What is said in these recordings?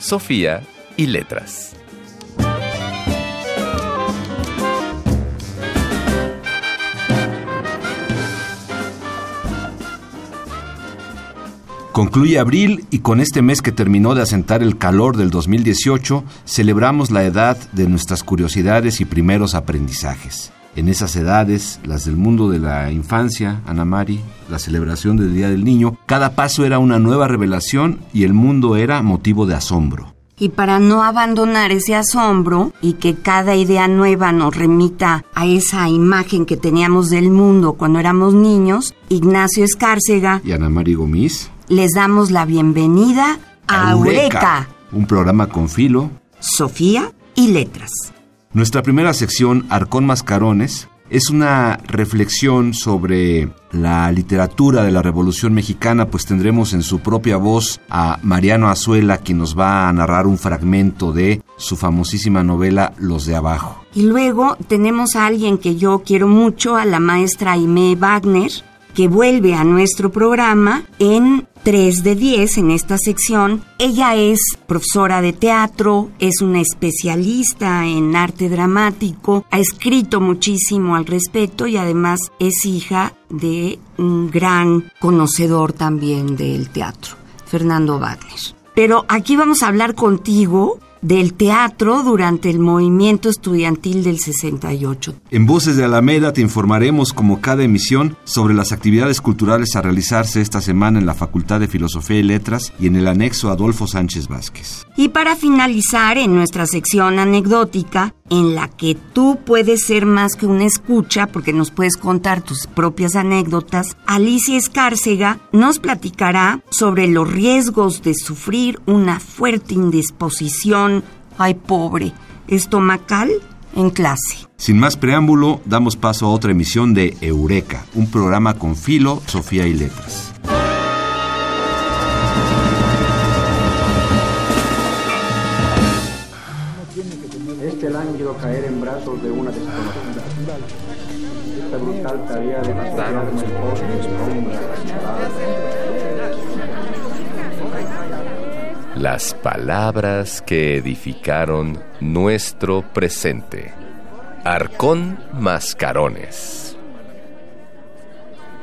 Sofía y letras. Concluye abril y con este mes que terminó de asentar el calor del 2018, celebramos la edad de nuestras curiosidades y primeros aprendizajes. En esas edades, las del mundo de la infancia, Ana Mari, la celebración del Día del Niño, cada paso era una nueva revelación y el mundo era motivo de asombro. Y para no abandonar ese asombro y que cada idea nueva nos remita a esa imagen que teníamos del mundo cuando éramos niños, Ignacio Escárcega y Ana Mari Gomis les damos la bienvenida a Eureka, un programa con filo, Sofía y letras. Nuestra primera sección, Arcón Mascarones, es una reflexión sobre la literatura de la Revolución Mexicana, pues tendremos en su propia voz a Mariano Azuela, quien nos va a narrar un fragmento de su famosísima novela Los de Abajo. Y luego tenemos a alguien que yo quiero mucho, a la maestra Aimee Wagner, que vuelve a nuestro programa en 3 de 10 en esta sección. Ella es profesora de teatro, es una especialista en arte dramático, ha escrito muchísimo al respecto y además es hija de un gran conocedor también del teatro, Fernando Wagner. Pero aquí vamos a hablar contigo del teatro durante el movimiento estudiantil del 68. En Voces de Alameda te informaremos como cada emisión sobre las actividades culturales a realizarse esta semana en la Facultad de Filosofía y Letras y en el anexo Adolfo Sánchez Vázquez. Y para finalizar en nuestra sección anecdótica, en la que tú puedes ser más que una escucha porque nos puedes contar tus propias anécdotas, Alicia Escárcega nos platicará sobre los riesgos de sufrir una fuerte indisposición, ay pobre, estomacal en clase. Sin más preámbulo, damos paso a otra emisión de Eureka, un programa con filo, Sofía y letras. caer en brazos de una desconocida. Esta brutal tarea de Las palabras que edificaron nuestro presente. Arcón Mascarones.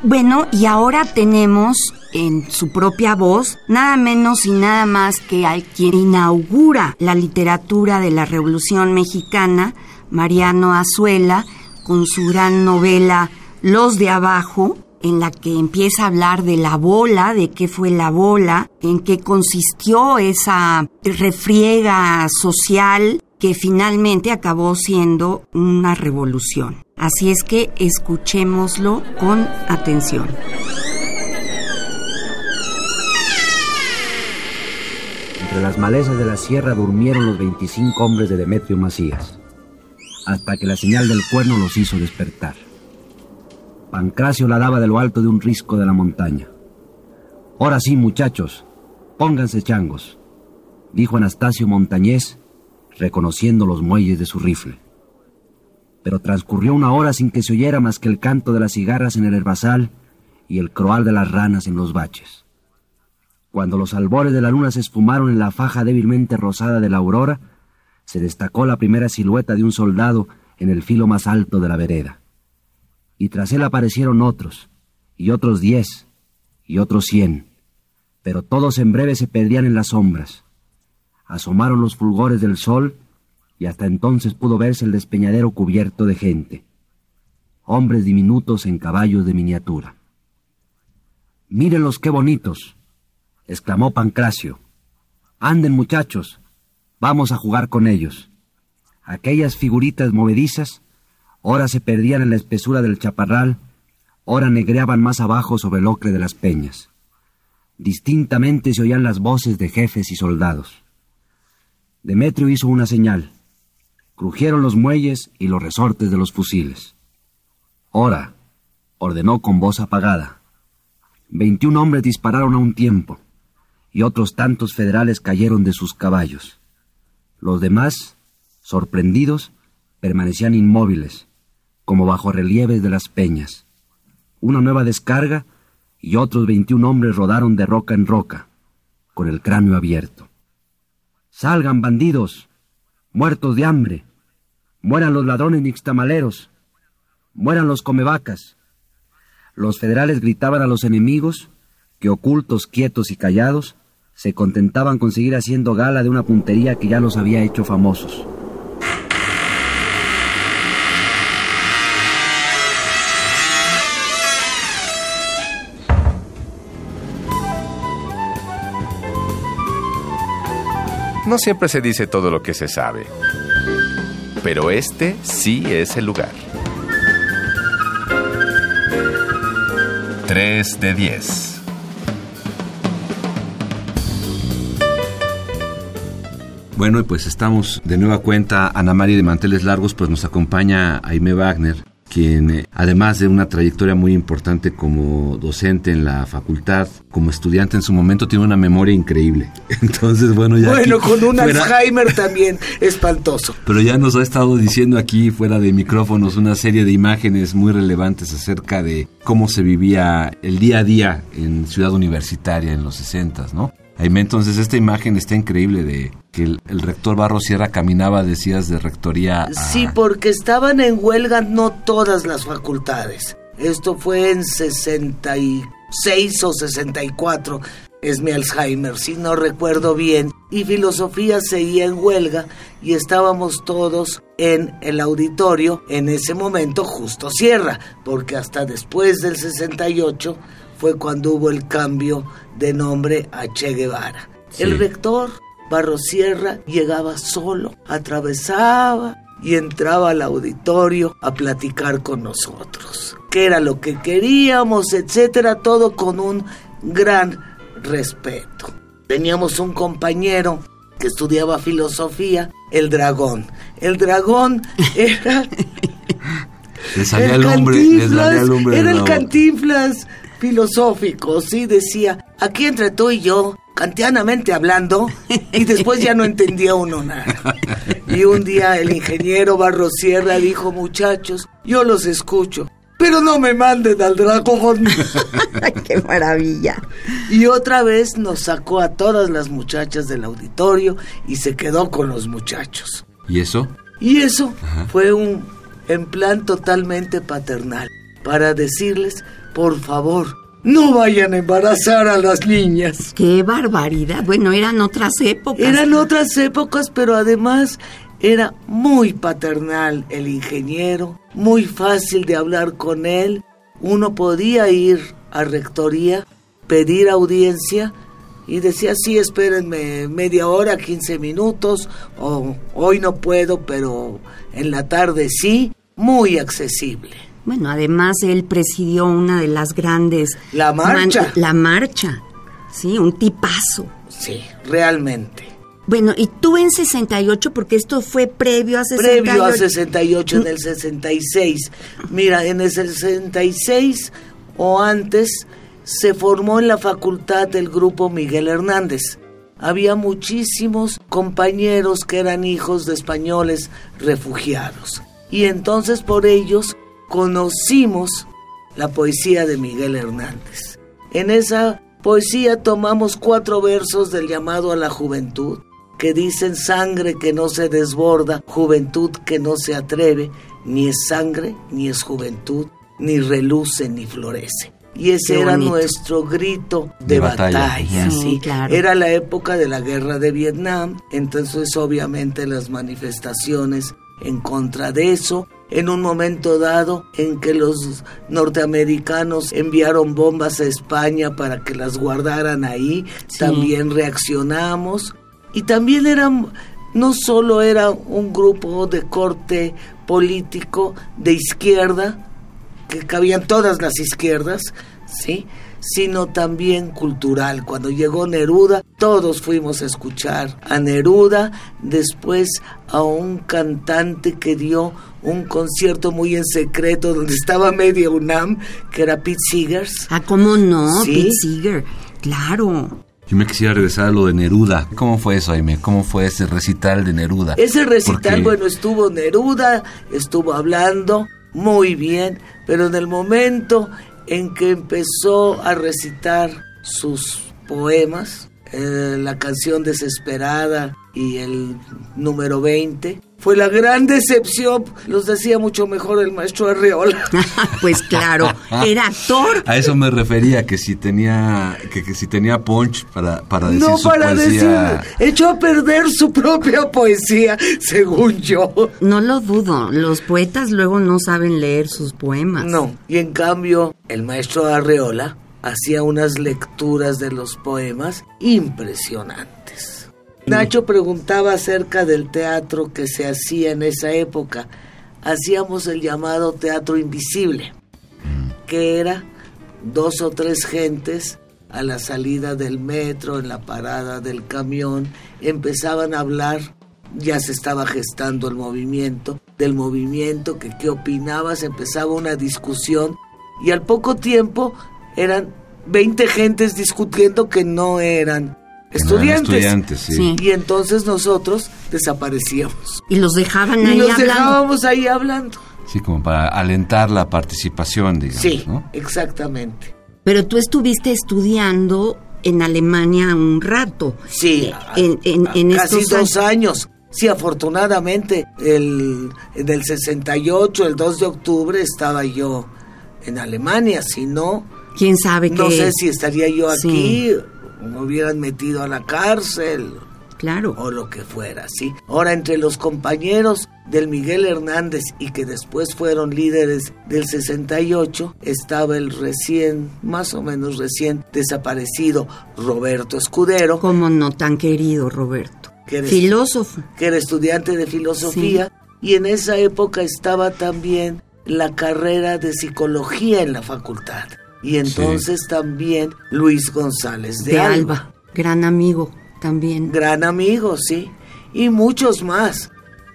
Bueno, y ahora tenemos en su propia voz, nada menos y nada más que al quien inaugura la literatura de la Revolución Mexicana, Mariano Azuela, con su gran novela Los de Abajo, en la que empieza a hablar de la bola, de qué fue la bola, en qué consistió esa refriega social que finalmente acabó siendo una revolución. Así es que escuchémoslo con atención. Entre las malezas de la sierra durmieron los 25 hombres de Demetrio Macías, hasta que la señal del cuerno los hizo despertar. Pancracio la daba de lo alto de un risco de la montaña. Ahora sí, muchachos, pónganse changos, dijo Anastasio Montañés, reconociendo los muelles de su rifle. Pero transcurrió una hora sin que se oyera más que el canto de las cigarras en el herbazal y el croal de las ranas en los baches. Cuando los albores de la luna se esfumaron en la faja débilmente rosada de la aurora, se destacó la primera silueta de un soldado en el filo más alto de la vereda. Y tras él aparecieron otros, y otros diez, y otros cien, pero todos en breve se perdían en las sombras. Asomaron los fulgores del sol, y hasta entonces pudo verse el despeñadero cubierto de gente. Hombres diminutos en caballos de miniatura. Mírenlos qué bonitos, exclamó Pancracio. Anden muchachos, vamos a jugar con ellos. Aquellas figuritas movedizas, ora se perdían en la espesura del chaparral, ora negreaban más abajo sobre el ocre de las peñas. Distintamente se oían las voces de jefes y soldados. Demetrio hizo una señal. Crujieron los muelles y los resortes de los fusiles. Ora, ordenó con voz apagada. Veintiún hombres dispararon a un tiempo, y otros tantos federales cayeron de sus caballos. Los demás, sorprendidos, permanecían inmóviles, como bajo relieves de las peñas. Una nueva descarga y otros veintiún hombres rodaron de roca en roca, con el cráneo abierto. Salgan, bandidos, muertos de hambre, mueran los ladrones nixtamaleros, mueran los comevacas. Los federales gritaban a los enemigos, que ocultos, quietos y callados, se contentaban con seguir haciendo gala de una puntería que ya los había hecho famosos. No siempre se dice todo lo que se sabe, pero este sí es el lugar. 3 de 10. Bueno, y pues estamos de nueva cuenta. Ana María de Manteles Largos, pues nos acompaña Aime Wagner, quien además de una trayectoria muy importante como docente en la facultad, como estudiante en su momento, tiene una memoria increíble. Entonces, bueno, ya... Bueno, con un Alzheimer también espantoso. Pero ya nos ha estado diciendo aquí, fuera de micrófonos, una serie de imágenes muy relevantes acerca de cómo se vivía el día a día en Ciudad Universitaria en los 60, ¿no? Aime, entonces esta imagen está increíble de que el, el, rector Barro Sierra caminaba, decías, de rectoría a... Sí, porque estaban en huelga no todas las facultades. Esto fue en 66 o 64. Es mi Alzheimer, si no recuerdo bien. Y filosofía seguía en huelga y estábamos todos en el auditorio. En ese momento justo Sierra, porque hasta después del 68 fue cuando hubo el cambio de nombre a Che Guevara. Sí. El rector Barrosierra llegaba solo, atravesaba y entraba al auditorio a platicar con nosotros. ¿Qué era lo que queríamos, etcétera? Todo con un gran respeto. Teníamos un compañero que estudiaba filosofía, el dragón. El dragón era... le salía el, hombre, le salía el hombre Era el cantinflas filosófico, sí, decía, aquí entre tú y yo, kantianamente hablando, y después ya no entendía uno nada. Y un día el ingeniero Barrosierra dijo, muchachos, yo los escucho, pero no me manden al dragón. ¡Qué maravilla! Y otra vez nos sacó a todas las muchachas del auditorio y se quedó con los muchachos. ¿Y eso? Y eso Ajá. fue un en plan totalmente paternal, para decirles por favor, no vayan a embarazar a las niñas. ¡Qué barbaridad! Bueno, eran otras épocas. Eran otras épocas, pero además era muy paternal el ingeniero, muy fácil de hablar con él. Uno podía ir a rectoría, pedir audiencia y decía, sí, espérenme media hora, 15 minutos, o hoy no puedo, pero en la tarde sí, muy accesible. Bueno, además él presidió una de las grandes... La marcha. la marcha, sí, un tipazo. Sí, realmente. Bueno, y tú en 68, porque esto fue previo a 68. Previo a 68, en el 66. Mira, en el 66 o antes se formó en la facultad el grupo Miguel Hernández. Había muchísimos compañeros que eran hijos de españoles refugiados. Y entonces por ellos conocimos la poesía de Miguel Hernández. En esa poesía tomamos cuatro versos del llamado a la juventud, que dicen sangre que no se desborda, juventud que no se atreve, ni es sangre, ni es juventud, ni reluce, ni florece. Y ese era nuestro grito de, De batalla. batalla. Sí, ¿sí? claro. Era la época de la guerra de Vietnam, entonces obviamente las manifestaciones en contra de eso, en un momento dado en que los norteamericanos enviaron bombas a España para que las guardaran ahí, Sí. también reaccionamos y también era no solo era un grupo de corte político de izquierda, que cabían todas las izquierdas, ¿sí? sino también cultural. Cuando llegó Neruda, todos fuimos a escuchar a Neruda, después a un cantante que dio un concierto muy en secreto donde estaba media UNAM, que era Pete Seegers. Ah, ¿cómo no? Sí. Pete Seeger. Claro. Yo me quisiera regresar a lo de Neruda. ¿Cómo fue eso, Aime? ¿Cómo fue ese recital de Neruda? Ese recital, Porque- bueno, estuvo Neruda, estuvo hablando muy bien, pero en el momento en que empezó a recitar sus poemas, eh, la canción Desesperada y el número 20, fue la gran decepción. Los decía mucho mejor el maestro Arreola. pues claro, era actor. A eso me refería, que si tenía, que, que si tenía punch para, para decir No su para poesía. decir, echó a perder su propia poesía, según yo. No lo dudo, los poetas luego no saben leer sus poemas. No, y en cambio el maestro Arreola hacía unas lecturas de los poemas impresionantes. Nacho preguntaba acerca del teatro que se hacía en esa época. Hacíamos el llamado teatro invisible, que era dos o tres gentes a la salida del metro, en la parada del camión, empezaban a hablar, ya se estaba gestando el movimiento, del movimiento, que qué opinabas, empezaba una discusión y al poco tiempo eran 20 gentes discutiendo que no eran que no eran estudiantes. estudiantes, sí. Y entonces nosotros desaparecíamos. Y los dejaban Y ahí los hablando. dejábamos ahí hablando. Sí, como para alentar la participación, digamos, Sí, ¿no? exactamente. Pero tú estuviste estudiando en Alemania un rato. Sí, En, en, en casi estos dos años. Sí, afortunadamente, el, en el 68, el 2 de octubre, estaba yo en Alemania. Si no, ¿Quién sabe qué? no sé si estaría yo aquí, me hubieran metido a la cárcel, Claro. o lo que fuera, ¿sí? Ahora, entre los compañeros del Miguel Hernández y que después fueron líderes del 68, estaba el recién, más o menos recién desaparecido Roberto Escudero, Como no tan querido, Roberto. que Filósofo. que era estudiante de filosofía, y en esa época estaba también la carrera de psicología en la facultad. Y entonces también Luis González de, De, Alba. Alba. Gran amigo también. Gran amigo, sí. Y muchos más.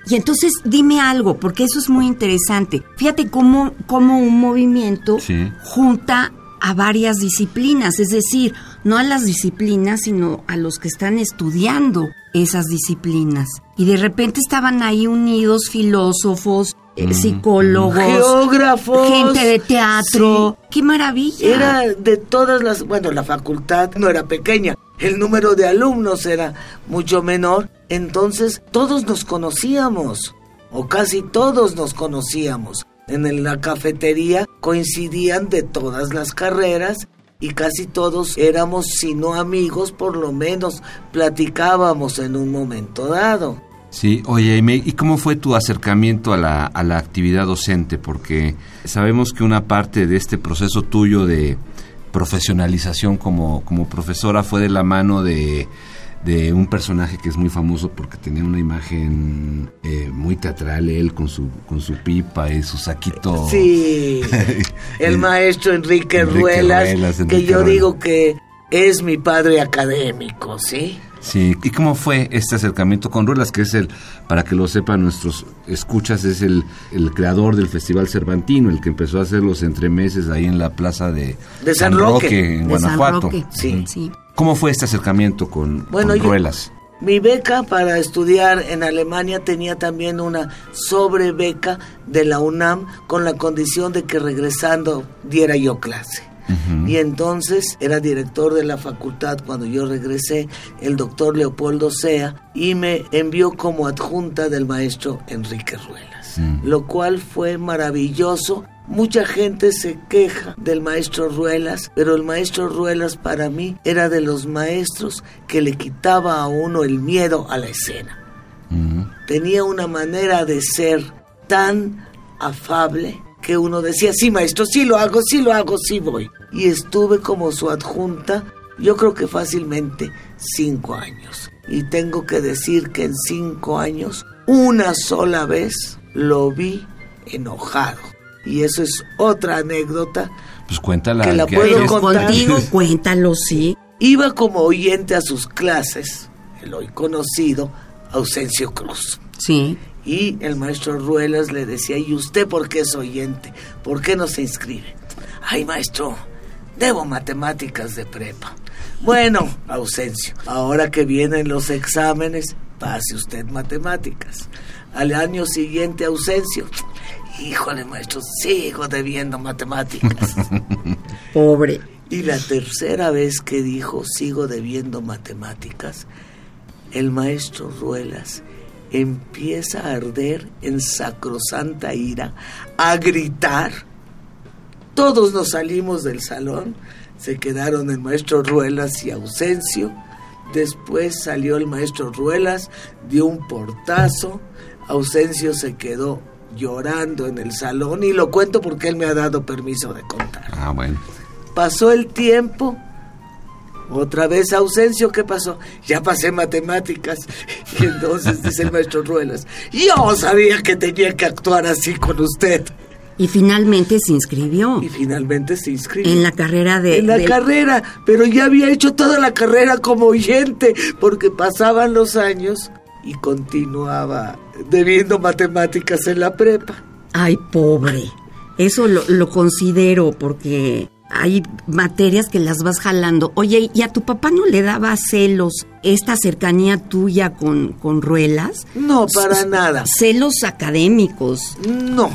Y entonces dime algo, porque eso es muy interesante. Fíjate cómo, cómo un movimiento Sí. junta a varias disciplinas, es decir, no a las disciplinas, sino a los que están estudiando esas disciplinas. Y de repente estaban ahí unidos filósofos, eh, psicólogos, Geógrafos. gente de teatro. ¡Qué maravilla! Era de todas las... Bueno, la facultad no era pequeña. El número de alumnos era mucho menor. Entonces todos nos conocíamos. O casi todos nos conocíamos. En la cafetería coincidían de todas las carreras y casi todos éramos, si no amigos, por lo menos platicábamos en un momento dado. Sí, oye, ¿y cómo fue tu acercamiento a la, a la actividad docente? Porque sabemos que una parte de este proceso tuyo de profesionalización como, como profesora fue de la mano de, de un personaje que es muy famoso porque tenía una imagen eh, muy teatral, él con su, con su pipa y su saquito. Sí, el maestro Enrique, Enrique Ruelas, Ruelas, que yo Ruelas. digo que es mi padre académico, ¿sí? Sí, ¿y cómo fue este acercamiento con Ruelas, que es el, para que lo sepan nuestros escuchas, es el, el creador del Festival Cervantino, el que empezó a hacer los entremeses ahí en la plaza de, De San Roque. en de San Guanajuato. Roque. Sí. sí. ¿Cómo fue este acercamiento con, Bueno, con yo- Ruelas? Mi beca para estudiar en Alemania tenía también una sobrebeca de la UNAM con la condición de que regresando diera yo clase. Y entonces era director de la facultad cuando yo regresé, el doctor Leopoldo Sea, y me envió como adjunta del maestro Enrique Ruelas, lo cual fue maravilloso. Mucha gente se queja del maestro Ruelas, pero el maestro Ruelas para mí era de los maestros que le quitaba a uno el miedo a la escena. Tenía una manera de ser tan afable que uno decía, sí maestro, sí lo hago, sí lo hago, sí voy. Y estuve como su adjunta, yo creo que fácilmente cinco años. Y tengo que decir que en cinco años, una sola vez lo vi enojado. Y eso es otra anécdota. Pues cuéntala. Que la que puedo contar. Contigo, cuéntalo, sí. Iba como oyente a sus clases, el hoy conocido Ausencio Cruz. Sí. Y el maestro Ruelas le decía, ¿y usted por qué es oyente? ¿Por qué no se inscribe? Ay, maestro, debo matemáticas de prepa. Bueno, Ausencio, ahora que vienen los exámenes, pase usted matemáticas. Al año siguiente, Ausencio. Híjole, maestro, sigo debiendo matemáticas. Pobre. Y la tercera vez que dijo sigo debiendo matemáticas, el maestro Ruelas empieza a arder en sacrosanta ira, a gritar. Todos nos salimos del salón, se quedaron el maestro Ruelas y Ausencio. Después salió el maestro Ruelas, dio un portazo, Ausencio se quedó llorando en el salón y lo cuento porque él me ha dado permiso de contar. Ah, bueno. Pasó el tiempo. Otra vez ausencio, ¿qué pasó? Ya pasé matemáticas. Y entonces dice el maestro Ruelas, yo sabía que tenía que actuar así con usted. Y finalmente se inscribió Y finalmente se inscribió. en la carrera de... En la carrera, pero ya había hecho toda la carrera como oyente, porque pasaban los años y continuaba debiendo matemáticas en la prepa. Ay, pobre. Eso lo, lo considero porque hay materias que las vas jalando. Oye, ¿y a tu papá no le daba celos esta cercanía tuya con, con Ruelas? No, para nada. Celos académicos. No,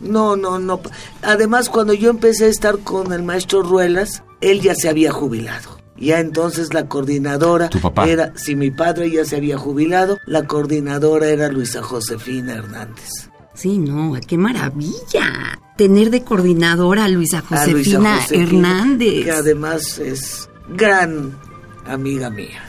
no, no, no. Además, cuando yo empecé a estar con el maestro Ruelas, él ya se había jubilado. Ya entonces la coordinadora ¿Tu papá? era, si mi padre ya se había jubilado, la coordinadora era Luisa Josefina Hernández. Sí, no, qué maravilla. Tener de coordinadora a Luisa A Luisa Josefina, Hernández. Que además es gran amiga mía,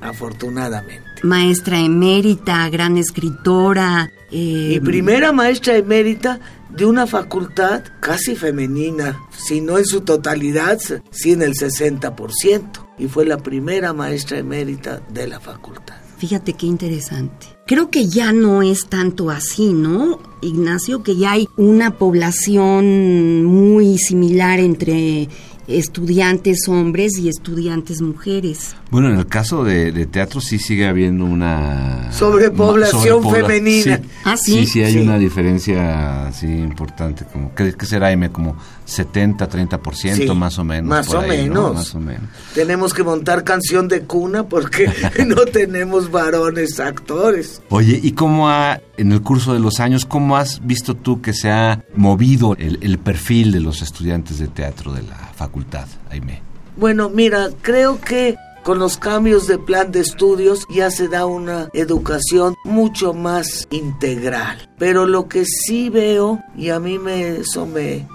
afortunadamente. Maestra emérita, gran escritora. eh, Y primera maestra emérita de una facultad casi femenina, si no en su totalidad, sí en el 60%. Y fue la primera maestra emérita de la facultad. Fíjate qué interesante. Creo que ya no es tanto así, ¿no, Ignacio? Que ya hay una población muy similar entre estudiantes hombres y estudiantes mujeres. Bueno, en el caso de, de teatro sí sigue habiendo una... Sobrepoblación sobrepobla- femenina. Sí, Ah, ¿sí? sí, sí hay Sí. una diferencia así importante. como ¿Qué, qué será, Aime? Como 70, 30% Sí, más o menos. más por o ahí, ¿no? menos. Más o menos. Tenemos que montar canción de cuna porque no tenemos varones actores. Oye, ¿y cómo ha, en el curso de los años, cómo has visto tú que se ha movido el, perfil de los estudiantes de teatro de la facultad, Aime? Bueno, mira, creo que con los cambios de plan de estudios ya se da una educación mucho más integral. Pero lo que sí veo, y a mí me, eso me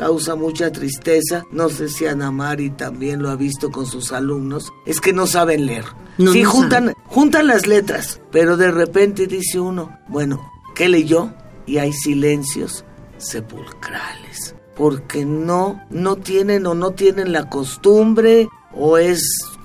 causa mucha tristeza, no sé si Ana Mari también lo ha visto con sus alumnos, es que no saben leer. No, sí, no juntan, saben. juntan las letras, pero de repente dice uno, bueno, ¿qué leyó? Y hay silencios sepulcrales. Porque no, no tienen o no tienen la costumbre o es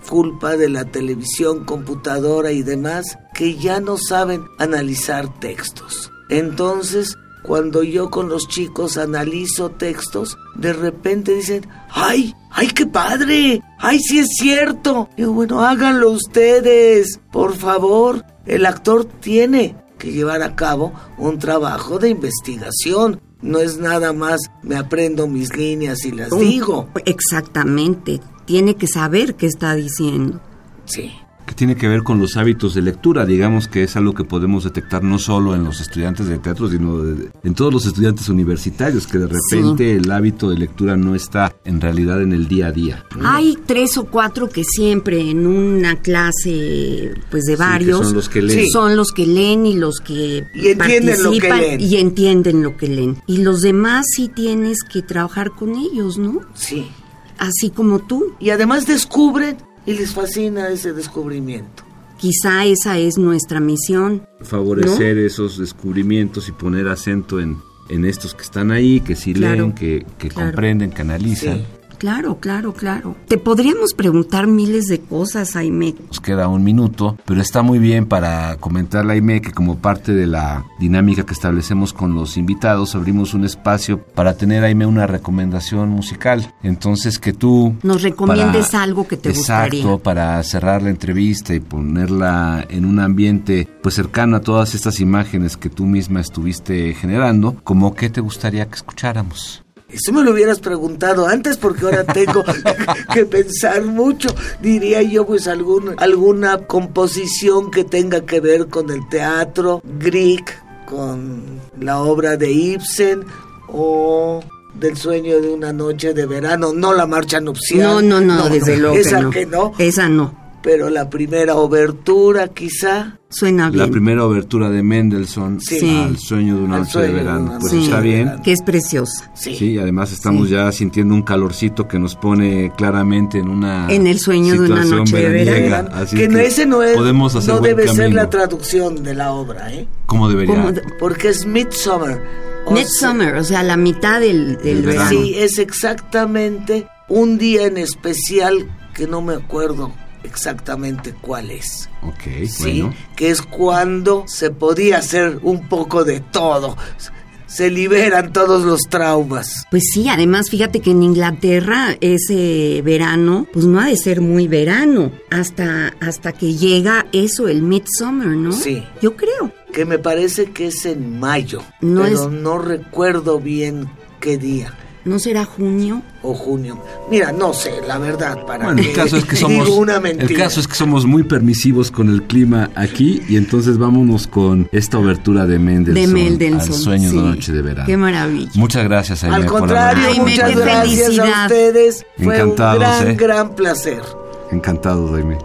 culpa de la televisión, computadora y demás que ya no saben analizar textos. Entonces, cuando yo con los chicos analizo textos, de repente dicen, ¡ay! ¡ay, qué padre! ¡ay, sí es cierto! Y bueno, háganlo ustedes, por favor. El actor tiene que llevar a cabo un trabajo de investigación. No es nada más me aprendo mis líneas y las digo. Exactamente. Tiene que saber qué está diciendo. Sí. Que tiene que ver con los hábitos de lectura, digamos que es algo que podemos detectar no solo en los estudiantes de teatro, sino de- en todos los estudiantes universitarios, que de repente el hábito de lectura no está en realidad en el día a día. Hay tres o cuatro que siempre en una clase, pues de que varios, son los que leen. Sí. son los que leen y los que Y entienden lo que participan leen. y entienden lo que leen. Y los demás sí tienes que trabajar con ellos, ¿no? Sí. Así como tú. Y además descubren y les fascina ese descubrimiento. Quizá esa es nuestra misión. Favorecer esos descubrimientos y poner acento en, en estos que están ahí, que sí Claro, leen, que, que claro. comprenden, que analizan. Sí. Claro, claro, claro. Te podríamos preguntar miles de cosas, Jaime. Nos queda un minuto, pero está muy bien para comentarle Aime que como parte de la dinámica que establecemos con los invitados, abrimos un espacio para tener Aime una recomendación musical. Entonces que tú... Nos recomiendes algo que te exacto, gustaría. para cerrar la entrevista y ponerla en un ambiente pues cercano a todas estas imágenes que tú misma estuviste generando, como qué te gustaría que escucháramos. Eso me lo hubieras preguntado antes porque ahora tengo que pensar mucho. Diría yo pues algún, alguna composición que tenga que ver con el teatro, Grieg, con la obra de Ibsen o del sueño de una noche de verano, no la marcha nupcial. No, no, no, desde luego. Esa no. que no, Esa no. pero la primera obertura quizá. Suena bien. La primera obertura de Mendelssohn Sí. al sueño de una Al noche de verano. Pues Sí, está bien. Que es preciosa. Sí. Sí, además estamos Sí. ya sintiendo un calorcito que nos pone claramente en una En el sueño de una noche de verano. así que no, ese no es, podemos hacer no debe ser camino. la traducción de la obra, ¿eh? ¿Cómo debería? Como de- Porque es Midsummer. O Midsummer, o sea, la mitad del, del Del verano. verano. Sí, es exactamente un día en especial que no me acuerdo exactamente cuál es. Ok, Sí, bueno. que es cuando se podía hacer un poco de todo. Se liberan todos los traumas. Pues sí, además fíjate que en Inglaterra ese verano, pues no ha de ser muy verano, hasta, hasta que llega eso, el Midsummer, ¿no? Sí. Yo creo. Que me parece que es en mayo. No pero es- no recuerdo bien qué día. ¿No será junio? O junio. Mira, no sé, la verdad, para Bueno, el caso es que digo somos una el mentira. caso es que somos muy permisivos con el clima aquí y entonces vámonos con esta obertura de Mendelssohn, de Mendelssohn. al sueño sí. de noche de verano. Qué maravilla. Muchas gracias, Aime, Al contrario, Jaime, muchas gracias a felicidad. ustedes. Fue Encantados, un gran, ¿eh? gran placer. Encantado, Jaime.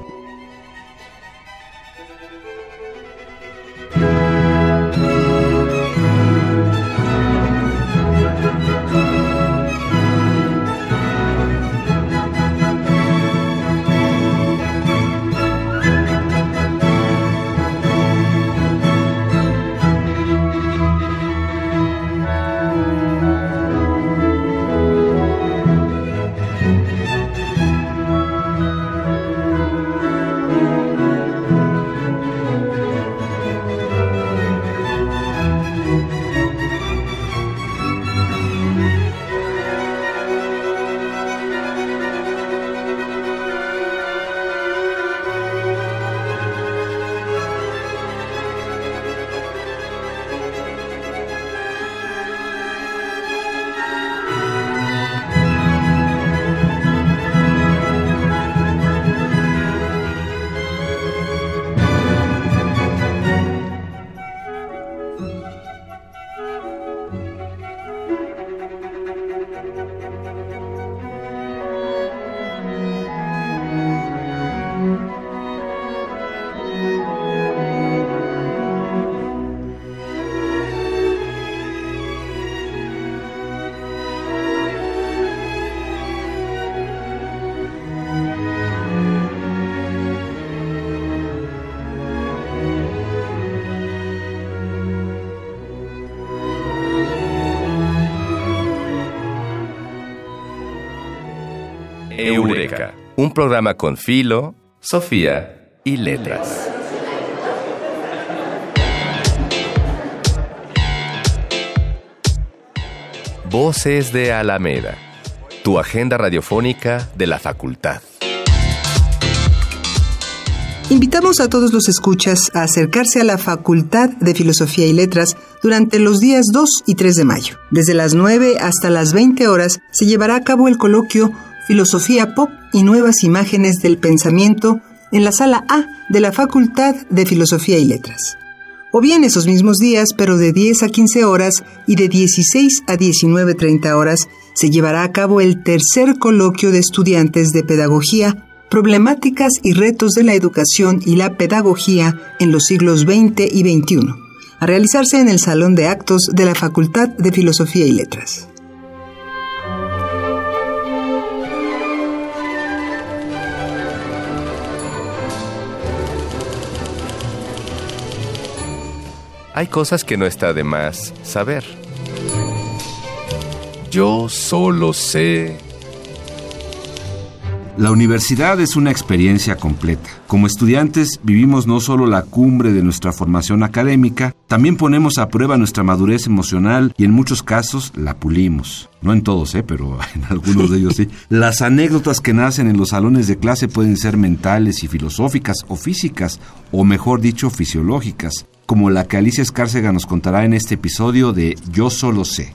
Un programa con Filo, Sofía y Letras. Voces de Alameda, tu agenda radiofónica de la facultad. Invitamos a todos los escuchas a acercarse a la Facultad de Filosofía y Letras durante los días 2 y 3 de mayo. Desde las 9 hasta las 20 horas se llevará a cabo el coloquio Filosofía Pop y Nuevas Imágenes del Pensamiento en la sala A de la Facultad de Filosofía y Letras. O bien esos mismos días, pero de 10 a 15 horas y de 16 a 19.30 horas, se llevará a cabo el tercer coloquio de estudiantes de Pedagogía problemáticas y retos de la educación y la pedagogía en los siglos XX y XXI, a realizarse en el Salón de Actos de la Facultad de Filosofía y Letras. Hay cosas que no está de más saber. Yo solo sé La universidad es una experiencia completa. Como estudiantes vivimos no solo la cumbre de nuestra formación académica, también ponemos a prueba nuestra madurez emocional y en muchos casos la pulimos. No en todos, ¿eh? pero en algunos de ellos sí. Las anécdotas que nacen en los salones de clase pueden ser mentales y filosóficas o físicas, o mejor dicho, fisiológicas, como la que Alicia Escárcega nos contará en este episodio de Yo solo sé.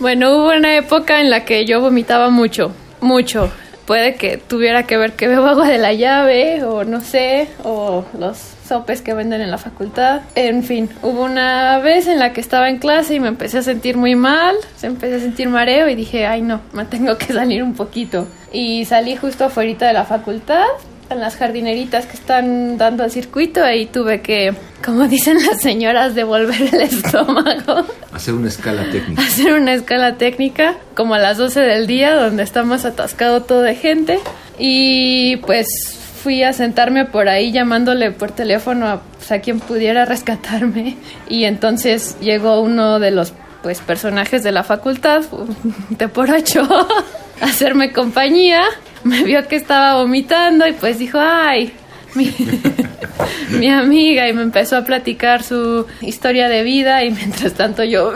Bueno, hubo una época en la que yo vomitaba mucho, mucho. Puede que tuviera que ver que bebo agua de la llave o no sé, o los sopes que venden en la facultad. En fin, hubo una vez en la que estaba en clase y me empecé a sentir muy mal, se empecé a sentir mareo y dije, ay no, me tengo que salir un poquito. Y salí justo afuera de la facultad en las jardineritas que están dando el circuito, ahí tuve que, como dicen las señoras, devolver el estómago. Hacer una escala técnica. Hacer una escala técnica, como a las 12 del día, donde está más atascado todo de gente. Y pues fui a sentarme por ahí llamándole por teléfono a, pues, a quien pudiera rescatarme. Y entonces llegó uno de los pues personajes de la facultad, de por ocho, a hacerme compañía me vio que estaba vomitando y pues dijo, ay, mi, amiga y me empezó a platicar su historia de vida y mientras tanto yo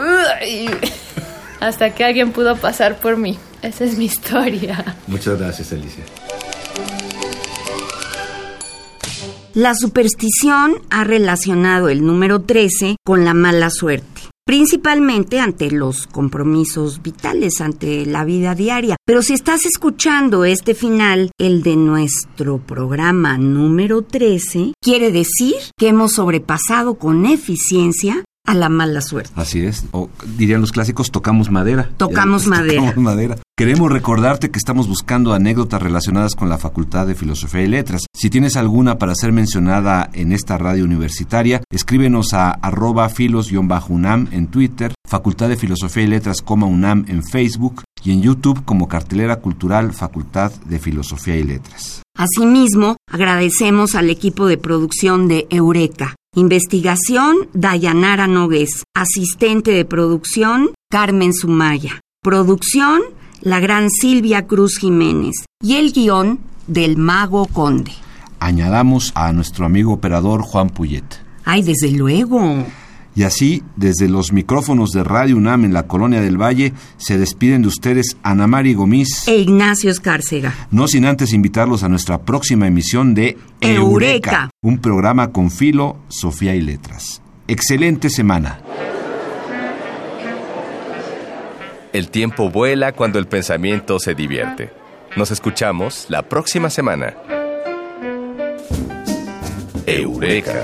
hasta que alguien pudo pasar por mí. Esa es mi historia. Muchas gracias, Alicia. La superstición ha relacionado el número 13 con la mala suerte principalmente ante los compromisos vitales, ante la vida diaria. Pero si estás escuchando este final, el de nuestro programa número 13, quiere decir que hemos sobrepasado con eficiencia a la mala suerte. Así es, o dirían los clásicos, tocamos madera. Tocamos madera. Tocamos madera. Queremos recordarte que estamos buscando anécdotas relacionadas con la Facultad de Filosofía y Letras. Si tienes alguna para ser mencionada en esta radio universitaria, escríbenos a arroba filos-unam en Twitter, Facultad de Filosofía y Letras, UNAM en Facebook y en YouTube como cartelera cultural Facultad de Filosofía y Letras. Asimismo, agradecemos al equipo de producción de Eureka. Investigación, Dayanara Nogués. Asistente de producción, Carmen Sumaya. Producción, la gran Silvia Cruz Jiménez. Y el guion del Mago Conde. Añadamos a nuestro amigo operador Juan Puyet. Ay, desde luego. Y así, desde los micrófonos de Radio UNAM en la Colonia del Valle, se despiden de ustedes Ana Mari Gomis e Ignacio Escárcega. No sin antes invitarlos a nuestra próxima emisión de Eureka, un programa con filo, Sofía y Letras. Excelente semana. El tiempo vuela cuando el pensamiento se divierte. Nos escuchamos la próxima semana. Eureka.